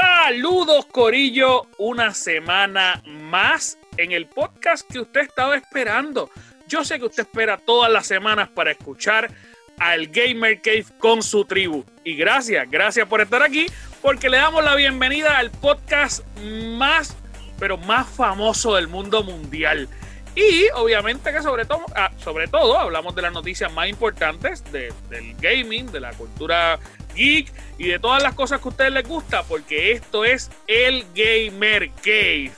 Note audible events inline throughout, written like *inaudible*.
Saludos Corillo, una semana más en el podcast que usted estaba esperando. Yo sé que usted espera todas las semanas para escuchar al Gamer Cave con su tribu. Y gracias, gracias por estar aquí, porque le damos la bienvenida al podcast más, pero más famoso del mundo mundial. Y obviamente que sobre todo, ah, sobre todo hablamos de las noticias más importantes del gaming, de la cultura geek y de todas las cosas que a ustedes les gusta, porque esto es el Gamer Cave.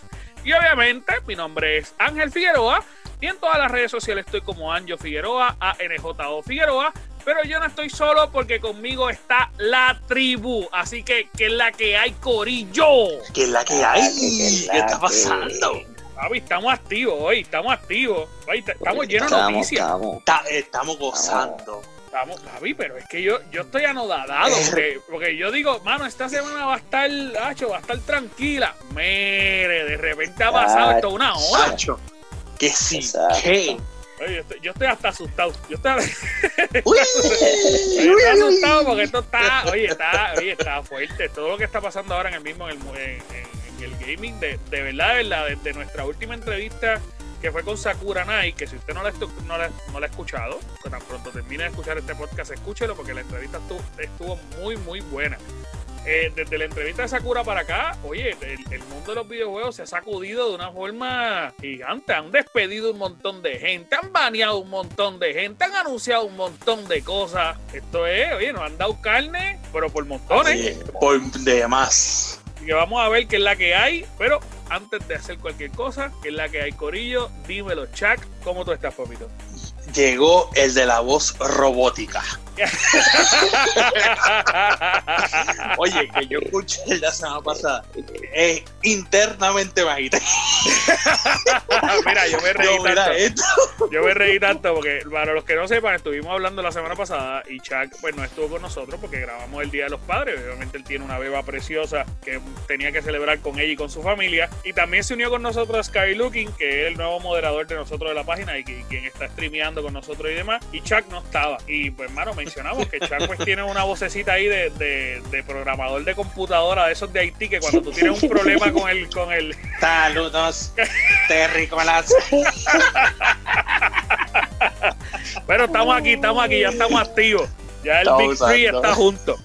Y obviamente mi nombre es Ángel Figueroa y en todas las redes sociales estoy como Anjo Figueroa, ANJO Figueroa. Pero yo no estoy solo porque conmigo está la tribu. Así que, ¿qué es la que hay, Corillo? ¿Qué es la que hay? ¿Qué está pasando? Papi, estamos activos hoy, estamos activos. estamos llenos de noticias. Estamos, gozando. Estamos, papi, pero es que yo, yo estoy anodadado. Porque, yo digo, mano, esta semana va a estar, hacho, va a estar tranquila. Mere, de repente ha pasado esto una hora. que sí, ¿qué? Oye, yo, estoy, hasta asustado. Yo estoy, *laughs* uy, estoy asustado porque esto está, oye, está, oye, está fuerte. Todo lo que está pasando ahora en el mismo, en el, el gaming, de, de verdad, de, la, de, nuestra última entrevista que fue con Sakura Nai, que si usted no la, no la, no la ha escuchado, que tan pronto termine de escuchar este podcast, escúchelo porque la entrevista estuvo, estuvo muy, muy buena. Eh, desde la entrevista de Sakura para acá, oye, el, mundo de los videojuegos se ha sacudido de una forma gigante. Han despedido un montón de gente, han baneado un montón de gente, han anunciado un montón de cosas. Esto es, oye, nos han dado carne, pero por montones. por demás. Así que vamos a ver qué es la que hay. Pero antes de hacer cualquier cosa, qué es la que hay, Corillo, dímelo, Chuck, ¿cómo tú estás, papito? Llegó el de la voz robótica. *laughs* Oye, que yo escuché la semana pasada. Es internamente bajita. *laughs* mira, yo me reí tanto. Yo me reí tanto porque, para los que no sepan, estuvimos hablando la semana pasada y Chuck pues no estuvo con nosotros porque grabamos el Día de los Padres. Obviamente él tiene una beba preciosa que tenía que celebrar con ella y con su familia. Y también se unió con nosotros Sky Looking, que es el nuevo moderador de nosotros de la página y quien está streameando con nosotros y demás. Y Chuck no estaba. Y pues, hermano, me mencionamos que Chuck pues tiene una vocecita ahí de, de, programador de computadora de esos de Haití que cuando tú tienes un problema con el con el *laughs* saludos terrícolas pero estamos aquí estamos aquí ya estamos activos ya el Big Three está junto.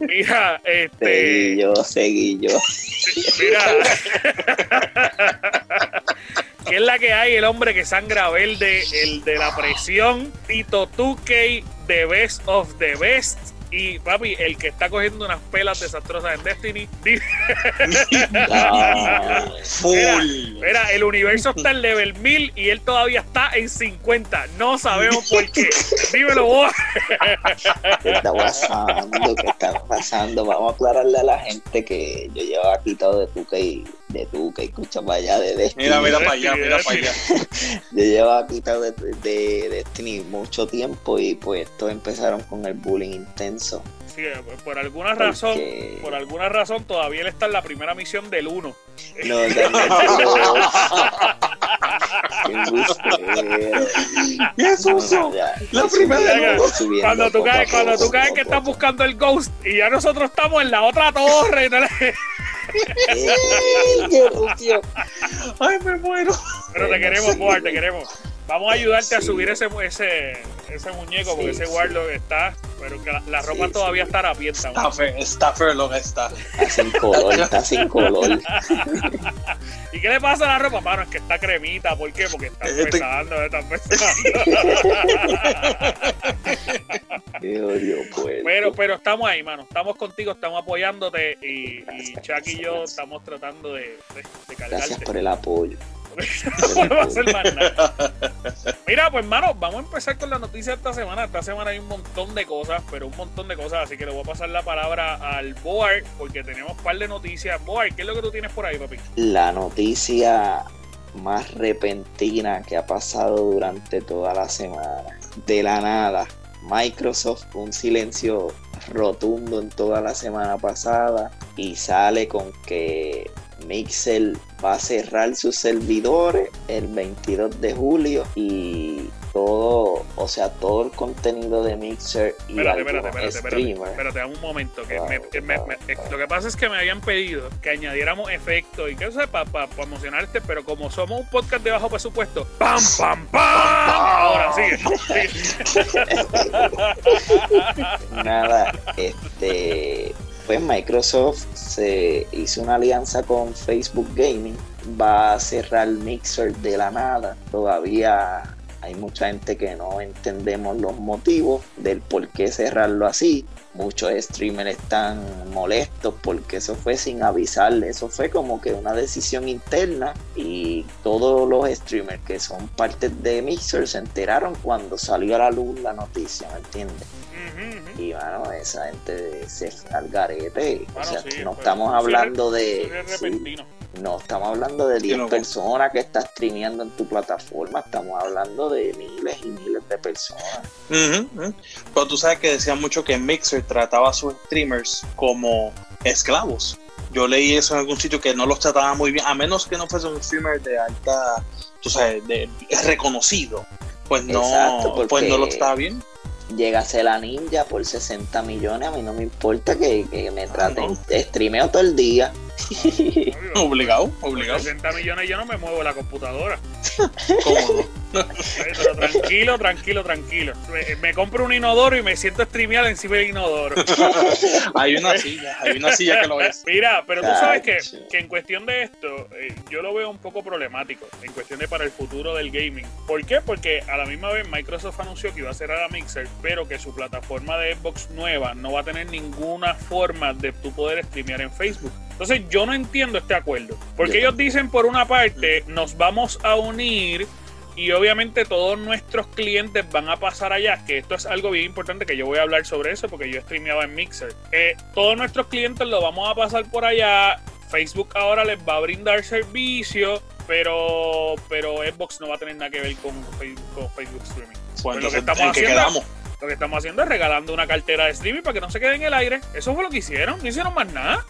Mira, este. Seguí yo, seguí yo. Mira. *laughs* ¿Qué es la que hay? El hombre que sangra verde, el de la presión, Tito Tukey, The Best of the Best. Y papi, el que está cogiendo unas pelas desastrosas en Destiny. *laughs* full. Mira, el universo está en level 1000 y él todavía está en 50. No sabemos por qué. *laughs* Dímelo vos. ¿Qué está pasando? ¿Qué está pasando? Vamos a aclararle a la gente que yo llevaba quitado de Tukey de tú que escucha para allá de Destiny. Mira, mira para allá, mira para allá. *laughs* Yo llevaba quitado de, de, Destiny mucho tiempo y pues todos empezaron con el bullying intenso. Sí, por alguna razón, por alguna razón todavía él está en la primera misión del 1. No, no, *laughs* ¿Qué es eso? la primera cuando tú caes, cuando tú caes que estás buscando el Ghost y ya nosotros estamos en la otra torre. Ay, me muero. Pero te queremos, Boar, te queremos. Vamos a ayudarte a subir ese, ese, ese muñeco porque ese Warlock está, pero que la, ropa todavía está rapienta. Está feo, está feo lo que está. Está sin color, está sin color. *laughs* ¿Y qué le pasa a la ropa? Mano, es que está cremita. ¿Por qué? Porque está este- empezando, está empezando. pero, pero estamos ahí, mano. Estamos contigo, estamos apoyándote y, y Chuck y yo estamos tratando de, de, de cargarte. Gracias por el apoyo. *laughs* Mira, pues hermano, vamos a empezar con la noticia de esta semana. Esta semana hay un montón de cosas, pero un montón de cosas, así que le voy a pasar la palabra al Boar, porque tenemos un par de noticias. Boar, ¿qué es lo que tú tienes por ahí, papi? La noticia más repentina que ha pasado durante toda la semana. De la nada, Microsoft, un silencio rotundo en toda la semana pasada y sale con que Mixel va a cerrar sus servidores el 22 de julio y todo, o sea, todo el contenido de Mixer y espérate, espérate, espérate, streamers. espérate, dame un momento. Que Wow, me- que me- wow, me- wow. Lo que pasa es que me habían pedido que añadiéramos efectos y que eso para emocionarte, pero como somos un podcast de bajo presupuesto, ¡pam, pam, pam! Ahora sigue. sigue. *laughs* Nada, este, pues Microsoft se hizo una alianza con Facebook Gaming, va a cerrar Mixer de la nada. Todavía hay mucha gente que no entendemos los motivos del por qué cerrarlo así. Muchos streamers están molestos porque eso fue sin avisarle, eso fue como que una decisión interna y todos los streamers que son parte de Mixer se enteraron cuando salió a la luz la noticia, ¿me entiendes? Y bueno, esa gente se fue al garete. o sea, sí, no pues, estamos hablando de. sí, repentino. no estamos hablando de 10 no. personas que estás streameando en tu plataforma, estamos hablando de miles y miles de personas. Pero tú sabes que decían mucho que Mixer trataba a sus streamers como esclavos. Yo leí eso en algún sitio que no los trataba muy bien, a menos que no fuese un streamer de alta, tú sabes, de, reconocido. Pues no, Exacto, pues no lo trataba bien. Llegase la ninja por 60 millones, a mí no me importa que, que me traten. no. Streameo todo el día. Obligado, Por obligado. 60 millones yo no me muevo la computadora. ¿Cómo no? Pero tranquilo, tranquilo, tranquilo. Me, me compro un inodoro y me siento streamear encima del inodoro. *laughs* hay una silla, hay una silla que lo es. Mira, pero tú sabes que, que en cuestión de esto, eh, yo lo veo un poco problemático, en cuestión de para el futuro del gaming. ¿Por qué? Porque a la misma vez Microsoft anunció que iba a cerrar a Mixer, pero que su plataforma de Xbox nueva no va a tener ninguna forma de tú poder streamear en Facebook. Entonces yo no entiendo este acuerdo. Porque ellos dicen por una parte, nos vamos a unir y obviamente todos nuestros clientes van a pasar allá, que esto es algo bien importante que yo voy a hablar sobre eso porque yo streameaba en Mixer. Eh, todos nuestros clientes lo vamos a pasar por allá. Facebook ahora les va a brindar servicio, pero, pero Xbox no va a tener nada que ver con Facebook, con Facebook Streaming. Pues Pues lo que entonces, estamos ¿en qué haciendo- quedamos? Lo que estamos haciendo es regalando una cartera de streaming para que no se quede en el aire. Eso fue lo que hicieron, no hicieron más nada.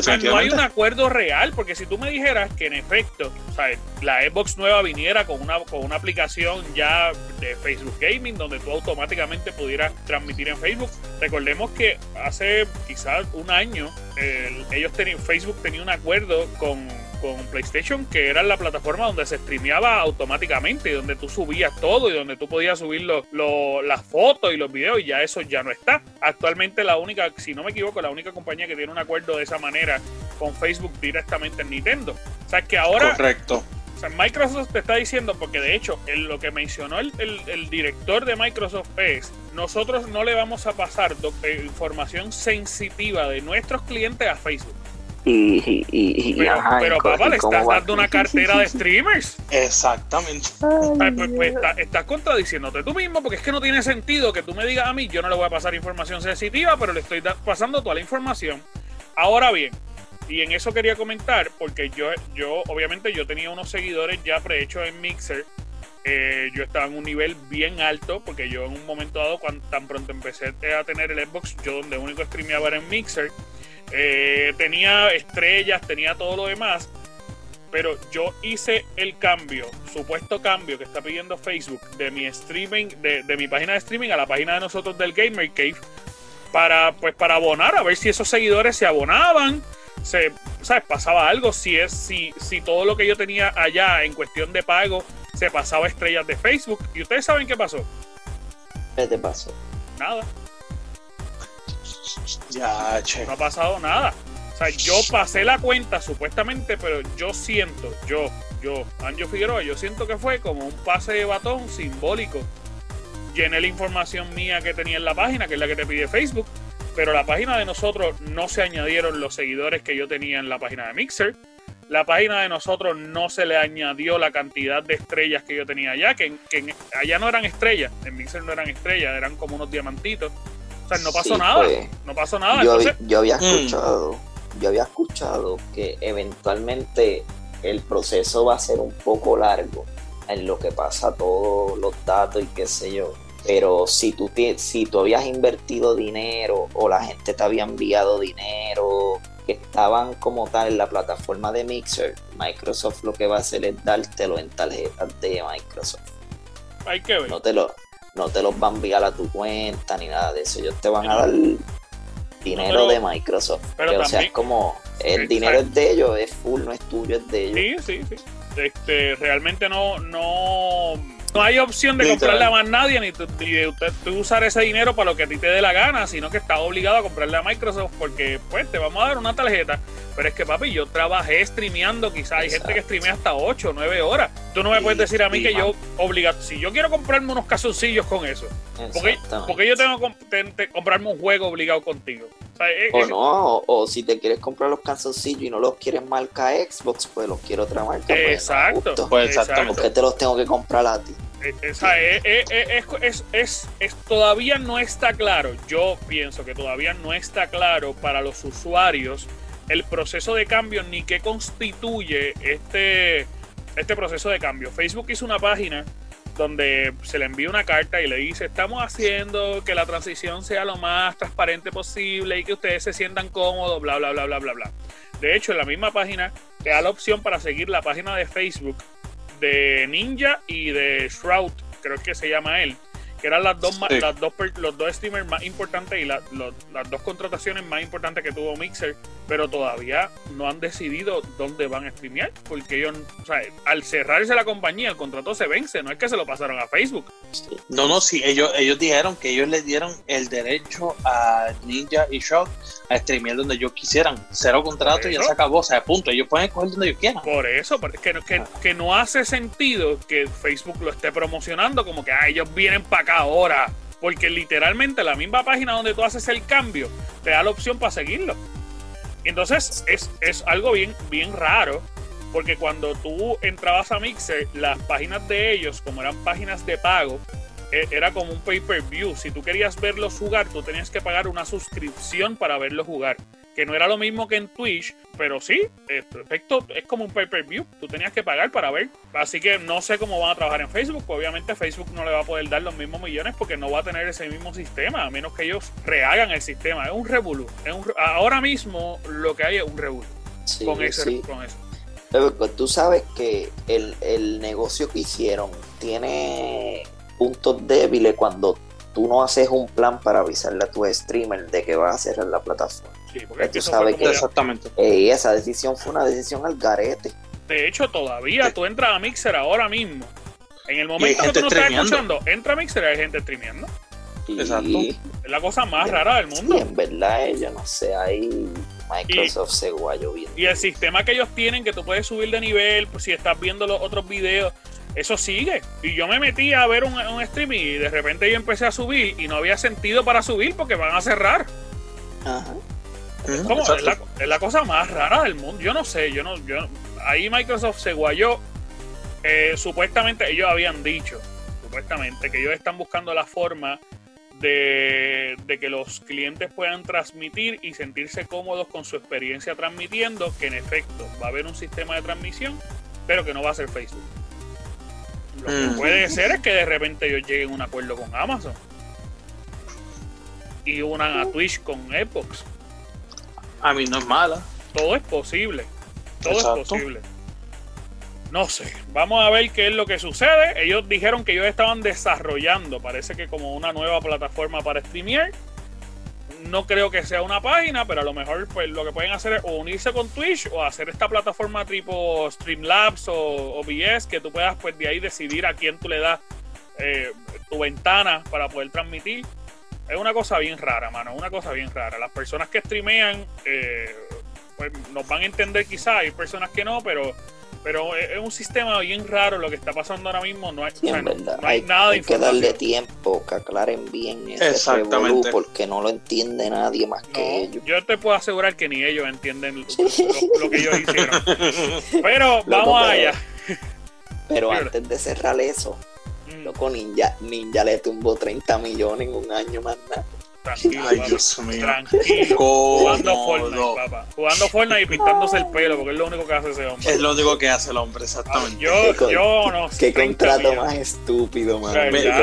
O sea, no hay un acuerdo real, porque si tú me dijeras que en efecto, o sea, la Xbox nueva viniera con una, con una aplicación ya de Facebook Gaming, donde tú automáticamente pudieras transmitir en Facebook. Recordemos que hace quizás un año, el- ellos tenían, Facebook tenía un acuerdo con, con PlayStation, que era la plataforma donde se streameaba automáticamente, y donde tú subías todo, y donde tú podías subir lo- lo- las fotos y los videos, y ya eso ya no está. Actualmente la única, si no me equivoco, la única compañía que tiene un acuerdo de esa manera con Facebook directamente es Nintendo. O sea, que ahora Correcto. o sea, Microsoft te está diciendo, porque de hecho lo que mencionó el, el- el director de Microsoft es, nosotros no le vamos a pasar eh, información sensitiva de nuestros clientes a Facebook. Y, y, y, y, Pero, ajá, pero papá, le estás va- dando una cartera de streamers. Exactamente. Ay, pues, pues, está- estás contradiciéndote tú mismo porque es que no tiene sentido que tú me digas a mí, yo no le voy a pasar información sensitiva, pero le estoy pasando toda la información. Ahora bien, y en eso quería comentar, porque yo, yo obviamente yo tenía unos seguidores ya prehechos en Mixer. Eh, yo estaba en un nivel bien alto porque yo en un momento dado, cuando tan pronto empecé a tener el Xbox, yo donde único streameaba era en Mixer. Eh, tenía estrellas, tenía todo lo demás pero yo hice el cambio, supuesto cambio que está pidiendo Facebook de mi streaming, de, de mi página de streaming a la página de nosotros del Gamer Cave, para pues para abonar, a ver si esos seguidores se abonaban, se, ¿sabes? Pasaba algo, si es, si, si todo lo que yo tenía allá en cuestión de pago se pasaba a estrellas de Facebook. Y ustedes saben qué pasó. ¿Qué te pasó? Nada, Ya, che. no ha pasado nada. O sea, yo pasé la cuenta supuestamente, pero yo siento, yo, yo, Anjo Figueroa, yo siento que fue como un pase de batón simbólico. Llené la información mía que tenía en la página, que es la que te pide Facebook, pero la página de nosotros no se añadieron los seguidores que yo tenía en la página de Mixer. La página de nosotros no se le añadió la cantidad de estrellas que yo tenía allá, que, que allá no eran estrellas, en Mixer no eran estrellas, eran como unos diamantitos. O sea, no pasó Sí, nada, pues, no pasó nada. yo, Entonces, yo había Mm. escuchado, yo había escuchado que eventualmente el proceso va a ser un poco largo en lo que pasa todos los datos y qué sé yo. Pero si tú, si tú habías invertido dinero o la gente te había enviado dinero que estaban como tal en la plataforma de Mixer, Microsoft lo que va a hacer es dártelo en tarjetas de Microsoft. hay que ver. No te, lo, no te los van a enviar a tu cuenta ni nada de eso. Ellos te van a dar dinero pero- de Microsoft. pero Que, o sea, también- es como el Exacto. dinero es de ellos, es full, no es tuyo, es de ellos. Sí, sí, sí. Este, realmente no, no, no hay opción de comprarle a más nadie ni, ni de usted, usar ese dinero para lo que a ti te dé la gana, sino que estás obligado a comprarle a Microsoft porque pues te vamos a dar una tarjeta. Pero es que papi, yo trabajé streameando, quizás hay gente que streamea hasta 8 o 9 horas. Tú no me puedes decir a mí que yo obligado, si yo quiero comprarme unos calzoncillos con eso, porque, porque yo tengo que comprarme un juego obligado contigo. O es- no, o, o si te quieres comprar los calzoncillos y no los quieres marca Xbox, pues los quiero otra marca. pues, no Exacto. Pues exacto. exactamente. ¿Por qué te los tengo que comprar a ti? Eh, eh, eh, eh, eh, es, es- es- es- todavía no está claro, yo pienso que todavía no está claro para los usuarios el proceso de cambio ni qué constituye este, este proceso de cambio. Facebook hizo una página donde se le envía una carta y le dice, estamos haciendo que la transición sea lo más transparente posible y que ustedes se sientan cómodos, bla, bla, bla, bla, bla, bla. De hecho, en la misma página te da la opción para seguir la página de Facebook de Ninja y de Shroud, creo que se llama él, que eran las dos, las dos los dos streamers más importantes y la- los- las dos contrataciones más importantes que tuvo Mixer, pero todavía no han decidido dónde van a streamear, porque ellos, o sea, al cerrarse la compañía, el contrato se vence, no es que se lo pasaron a Facebook. No, no, sí, ellos, ellos dijeron que ellos le dieron el derecho a Ninja y Shock a streamear donde ellos quisieran. Cero contrato y ya se acabó. O sea, punto. Ellos pueden escoger donde ellos quieran. Por eso, porque que, que, que no hace sentido que Facebook lo esté promocionando como que ah, ellos vienen para acá ahora. Porque literalmente la misma página donde tú haces el cambio te da la opción para seguirlo. Entonces es, es algo bien, bien raro. Porque cuando tú entrabas a Mixer, las páginas de ellos, como eran páginas de pago, e- era como un pay-per-view. Si tú querías verlos jugar, tú tenías que pagar una suscripción para verlos jugar. Que no era lo mismo que en Twitch, pero sí, en efecto, es como un pay-per-view. Tú tenías que pagar para ver. Así que no sé cómo van a trabajar en Facebook. pues Obviamente Facebook no le va a poder dar los mismos millones porque no va a tener ese mismo sistema, a menos que ellos rehagan el sistema. Es un revolú. Ahora mismo lo que hay es un revolú Sí, con, ese, sí. con eso. Pero pues, tú sabes que el, el negocio que hicieron tiene puntos débiles cuando tú no haces un plan para avisarle a tu streamer de que vas a cerrar la plataforma. Sí, porque tú sabes que- Exactamente. Y esa decisión fue una decisión al garete. De hecho, todavía Sí. tú entras a Mixer ahora mismo. En el momento que tú no estás escuchando, entra a Mixer y hay gente streameando. Y, Exacto. Es la cosa más rara del Sí, mundo. en verdad, yo no sé, ahí Microsoft se guayó bien. Y el sistema que ellos tienen, que tú puedes subir de nivel, pues, si estás viendo los otros videos, eso sigue. Y yo me metí a ver un, un stream y de repente yo empecé a subir y no había sentido para subir porque van a cerrar. Ajá. Es la cosa más rara del mundo. Yo no sé, yo no, yo ahí Microsoft se guayó. Eh, supuestamente ellos habían dicho, supuestamente, que ellos están buscando la forma de, de que los clientes puedan transmitir y sentirse cómodos con su experiencia transmitiendo, que en efecto va a haber un sistema de transmisión, pero que no va a ser Facebook. Lo que Mm. puede ser es que de repente ellos lleguen a un acuerdo con Amazon y unan a Twitch con Xbox. A mí no es mala. Todo es posible. Todo Exacto. es posible. No sé. Vamos a ver qué es lo que sucede. Ellos dijeron que ellos estaban desarrollando, parece que como una nueva plataforma para streamear. No creo que sea una página, pero a lo mejor pues lo que pueden hacer es o unirse con Twitch o hacer esta plataforma tipo Streamlabs o OBS que tú puedas pues de ahí decidir a quién tú le das eh, tu ventana para poder transmitir. Es una cosa bien rara, mano, una cosa bien rara. Las personas que streamean eh, pues nos van a entender quizás, hay personas que no, pero pero es un sistema bien raro lo que está pasando ahora mismo. No hay, Sí, o sea, en no- hay hay, nada de hay que darle tiempo, que aclaren bien ese Exactamente. revolú, porque no lo entiende nadie más que ellos. yo te puedo asegurar que ni ellos entienden lo, que ellos *laughs* hicieron. Pero Loco, vamos pero- allá. Pero antes de cerrar eso, Mm, loco, Ninja, Ninja le tumbó 30 millones en un año más nada. Tranquilo, Ay, papá. Dios mío. Tranquilo. Jugando. Fortnite, papá. Jugando Fortnite y pintándose el pelo, porque es lo único que hace ese hombre. Es lo único que hace el hombre, Ah, exactamente. Yo, Qué con- yo no sé. Qué 30 contrato más estúpido, man.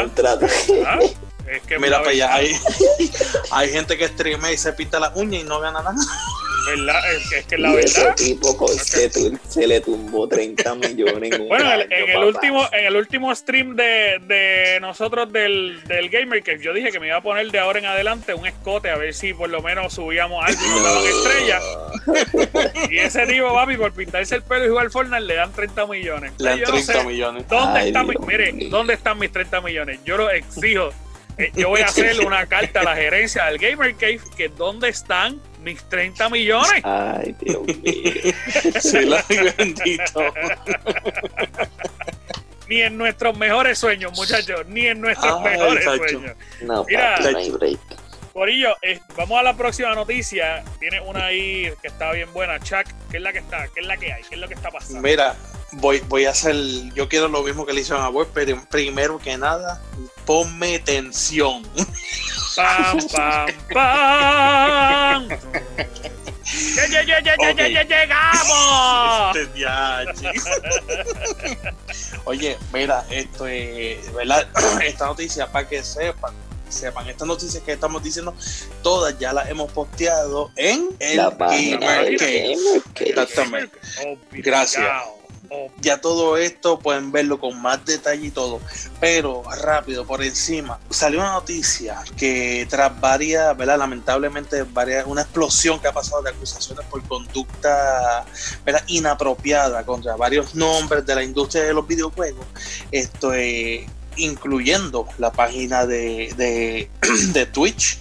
Contrato. Ah, Es que Mira, la pues ya hay, *laughs* hay gente que streamea y se pinta las uñas y no gana nada. ¿Verdad? Es, es que la Y ese verdad. tipo con- se, le tumbó 30 millones en un Bueno, en el, año, en el papá. último, en el último stream de, de nosotros del, del Gamer, que yo dije que me iba a poner de ahora en adelante un escote a ver si por lo menos subíamos algo y nos daban estrellas. *laughs* Y ese tipo, papi, por pintarse el pelo y jugar Fortnite le dan 30 millones. Le dan Yo no 30 sé millones. ¿Dónde Ay, están mis, mire, dónde están mis 30 millones? Yo lo exijo. Eh, Yo voy a hacer una carta a la gerencia del Gamer Cave que dónde están mis 30 millones. Ay, Dios mío. *laughs* Sí, la bendito. *laughs* Ni en nuestros mejores sueños, muchachos. Ni en nuestros Ay, mejores chacho. sueños. No, Mira. Corillo, eh, vamos a la próxima noticia. Tiene una ahí que está bien buena. Chuck, ¿qué es la que está? ¿Qué es la que hay? ¿Qué es lo que está pasando? Mira, voy, voy a hacer. Yo quiero lo mismo que le hicieron a Web, pero primero que nada, ponme tensión. Pam, pam, pam. ¡Ya, ya, ya, ya, ya, ya, ya llegamos! Este. Oye, mira, esto es, ¿verdad? *clears throat* Esta noticia, para que sepan, sepan, estas noticias que estamos diciendo, todas ya las hemos posteado en el La página Gamer. Gamer. Exactamente. Obligado, Gracias. Ya todo esto pueden verlo con más detalle y todo. Pero rápido, por encima, salió una noticia que tras varias. Lamentablemente, varias, una explosión que ha pasado de acusaciones por conducta ¿verdad? inapropiada contra varios nombres de la industria de los videojuegos, esto incluyendo la página de, de, *clears throat* de Twitch,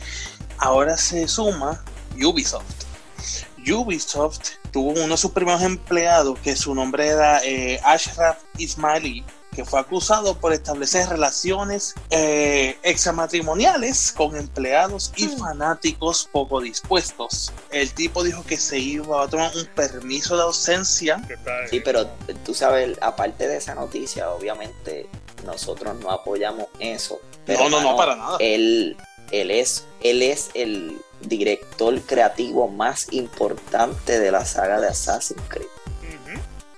ahora se suma Ubisoft. Ubisoft tuvo uno de sus primeros empleados, que su nombre era eh, Ashraf Ismaili, que fue acusado por establecer relaciones eh, extramatrimoniales con empleados y fanáticos poco dispuestos. El tipo dijo que se iba a tomar un permiso de ausencia. Sí, pero tú sabes, aparte de esa noticia, obviamente nosotros no apoyamos eso. Pero, no, no, no, para nada. Él, él, es, él es el director creativo más importante de la saga de Assassin's Creed.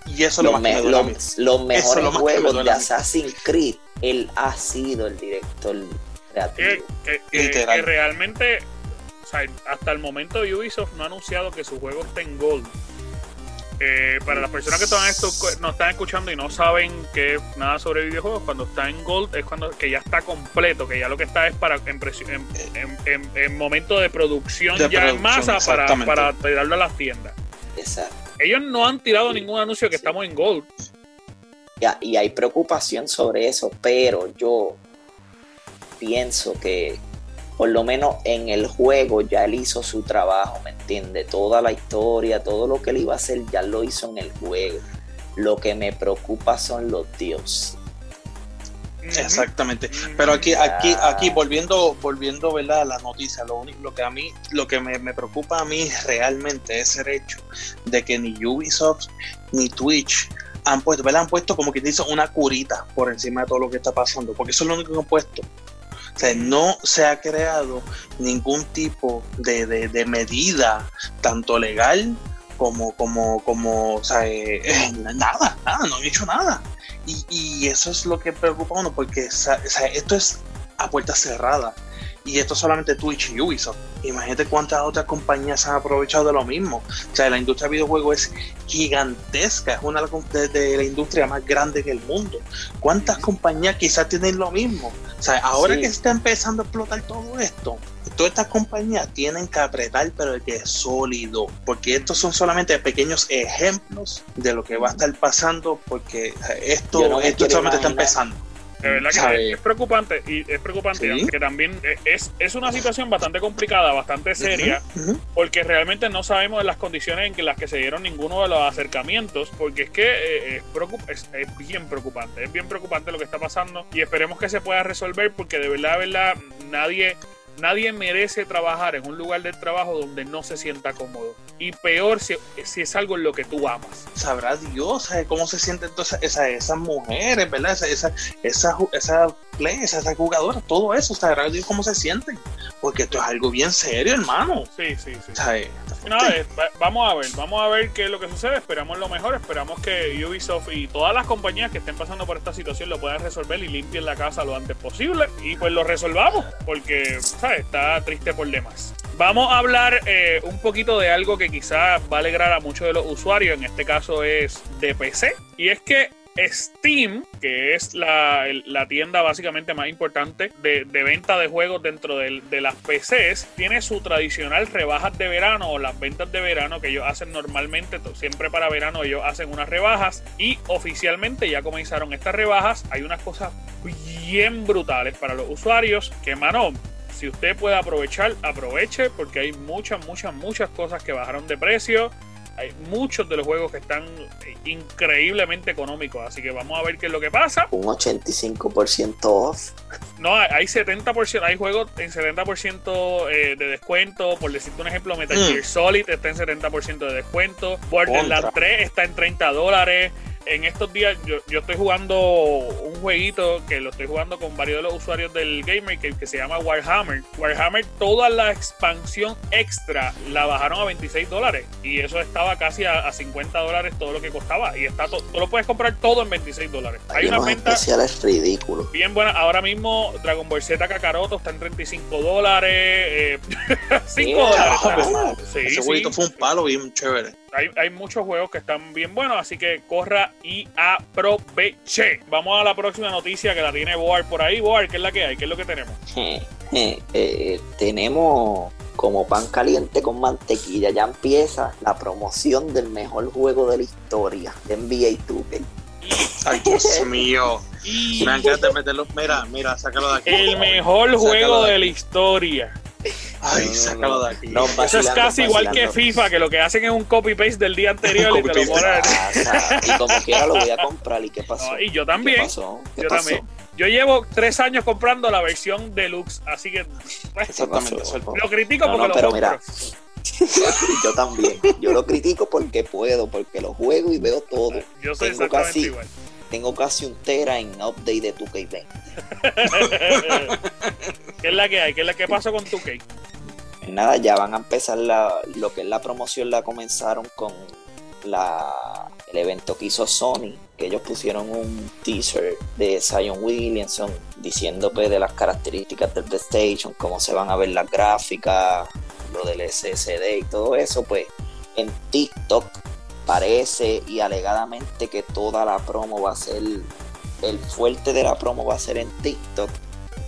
Y eso es lo Los, que me- me los- los mejores lo más que me juegos duele de. Assassin's Creed, él ha sido el director creativo. que- que- Literal. que realmente, o sea, hasta el momento Ubisoft no ha anunciado que su juego esté en Gold. Eh, para las personas que todavía esto- nos están escuchando y no saben que nada sobre videojuegos, cuando está en Gold es cuando que ya está completo, que ya lo que está es para en, en- en- en- en momento de producción De ya en masa para, para tirarlo a las tiendas. Exacto. Ellos no han tirado ningún anuncio que Sí. estamos en Gold. Y hay preocupación sobre eso, pero yo pienso que por lo menos en el juego ya él hizo su trabajo, ¿me entiende? Toda la historia, todo lo que él iba a hacer ya lo hizo en el juego. Lo que me preocupa son los dioses. Exactamente. Pero aquí, aquí, aquí volviendo, volviendo ¿verdad? a la noticia, lo único, lo que a mí, lo que me, me preocupa a mí realmente es el hecho de que ni Ubisoft ni Twitch han puesto, ¿verdad? Han puesto como que dice una curita por encima de todo lo que está pasando, porque eso es lo único que han puesto. O sea, no se ha creado ningún tipo de, de- de medida, tanto legal como, como, como, eh, *laughs* nada, nada, no han hecho nada. Y, y eso es lo que preocupa a uno, porque esto es a puerta cerrada. Y esto es solamente Twitch y Ubisoft. Imagínate cuántas otras compañías han aprovechado de lo mismo. O sea, la industria de videojuegos es gigantesca, es una de las de, la industria más grande en el mundo. ¿Cuántas compañías quizás tienen lo mismo? O sea, ahora Sí. que está empezando a explotar todo esto, todas estas compañías tienen que apretar, pero que es sólido, porque estos son solamente pequeños ejemplos de lo que va a estar pasando, porque esto, no esto solamente está empezando. De verdad que es preocupante y es preocupante Sí. que también es, es una situación bastante complicada, bastante seria, porque realmente no sabemos las condiciones en que las que se dieron ninguno de los acercamientos, porque es que eh, es, preocup- es, es bien preocupante, es bien preocupante lo que está pasando y esperemos que se pueda resolver porque de verdad, de verdad, nadie, nadie merece trabajar en un lugar de trabajo donde no se sienta cómodo y peor si, si es algo en lo que tú amas. Sabrá Dios ¿sabe cómo se sienten entonces esas, esas mujeres, ¿verdad? Esas esa, esa, ju- esa players, esas jugadoras, todo eso, sabrá Dios cómo se sienten, porque esto es algo bien serio, hermano. Sí, sí, sí. Eh, va- vamos a ver, vamos a ver qué es lo que sucede. Esperamos lo mejor, esperamos que Ubisoft y todas las compañías que estén pasando por esta situación lo puedan resolver y limpien la casa lo antes posible y pues lo resolvamos, porque, Está triste por demás. Vamos a hablar eh, un poquito de algo que quizás va a alegrar a muchos de los usuarios, en este caso es de PC, y es que Steam, que es la, tienda básicamente más importante de, venta de juegos dentro de, las PCs, tiene su tradicional rebajas de verano o las ventas de verano que ellos hacen normalmente, siempre para verano ellos hacen unas rebajas y oficialmente ya comenzaron estas rebajas. Hay unas cosas bien brutales para los usuarios que, mano, si usted puede aprovechar, aproveche porque hay muchas, muchas, muchas cosas que bajaron de precio hay muchos de los juegos que están increíblemente económicos, así que vamos a ver qué es lo que pasa. Un 85% off. No, hay 70%, hay juegos en 70% eh, de descuento. Por decirte un ejemplo, Metal mm. Gear Solid está en 70% de descuento. Borderlands 3 está en 30 dólares en estos días yo, yo, estoy jugando un jueguito que lo estoy jugando con varios de los usuarios del Gamer que, que se llama Warhammer. Warhammer, toda la expansión extra la bajaron a 26 dólares y eso estaba casi a, 50 dólares todo lo que costaba. Y está todo, tú lo puedes comprar todo en 26 dólares. Hay, una venta especiales ridículo. Bien buena. Ahora mismo Dragon Ball Z Kakaroto está en 35 dólares. 5 eh, *laughs* dólares. Sí, Ese jueguito fue un palo bien chévere hay, muchos juegos que están bien buenos, así que corra y aproveche. Vamos a la próxima noticia que la tiene Boar por ahí. Boar, ¿qué es la que hay? ¿Qué es lo que tenemos? *laughs* Eh, tenemos como pan caliente con mantequilla. Ya empieza la promoción del mejor juego de la historia de NBA 2K. Ay, Dios *laughs* mío. Me encanta meterlo. Mira, mira, sácalo de aquí. El mejor juego de la historia. Ay, sácalo de aquí. Eso es casi igual que FIFA, que lo que hacen es un copy-paste del día anterior y te lo ponen. y como quiera lo voy a comprar. ¿Y qué pasó? y yo también. ¿Qué pasó? yo también. Yo llevo tres años comprando la versión deluxe, así que pues, Exactamente, lo critico porque lo pero compro. Mira, *laughs* yo también. Yo lo critico porque puedo, porque lo juego y veo todo. Yo soy tengo casi, igual. Tengo casi un tera en update de 2K20. *laughs* ¿Qué es la que hay? ¿Qué es la que pasó con 2K? nada, ya van a empezar la, lo que es la promoción, la comenzaron con la, el evento que hizo Sony, que ellos pusieron un teaser de Zion Williamson diciendo pues, de las características del PlayStation, cómo se van a ver las gráficas, lo del SSD y todo eso, pues en TikTok parece y alegadamente que toda la promo va a ser, el fuerte de la promo va a ser en TikTok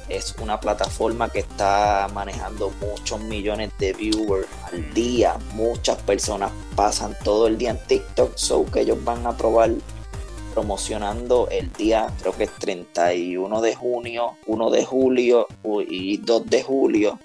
es una plataforma que está manejando muchos millones de viewers al día. Muchas personas pasan todo el día en TikTok, so que ellos van a probar promocionando el día, creo que es 31 de junio, 1 de julio y 2 de julio.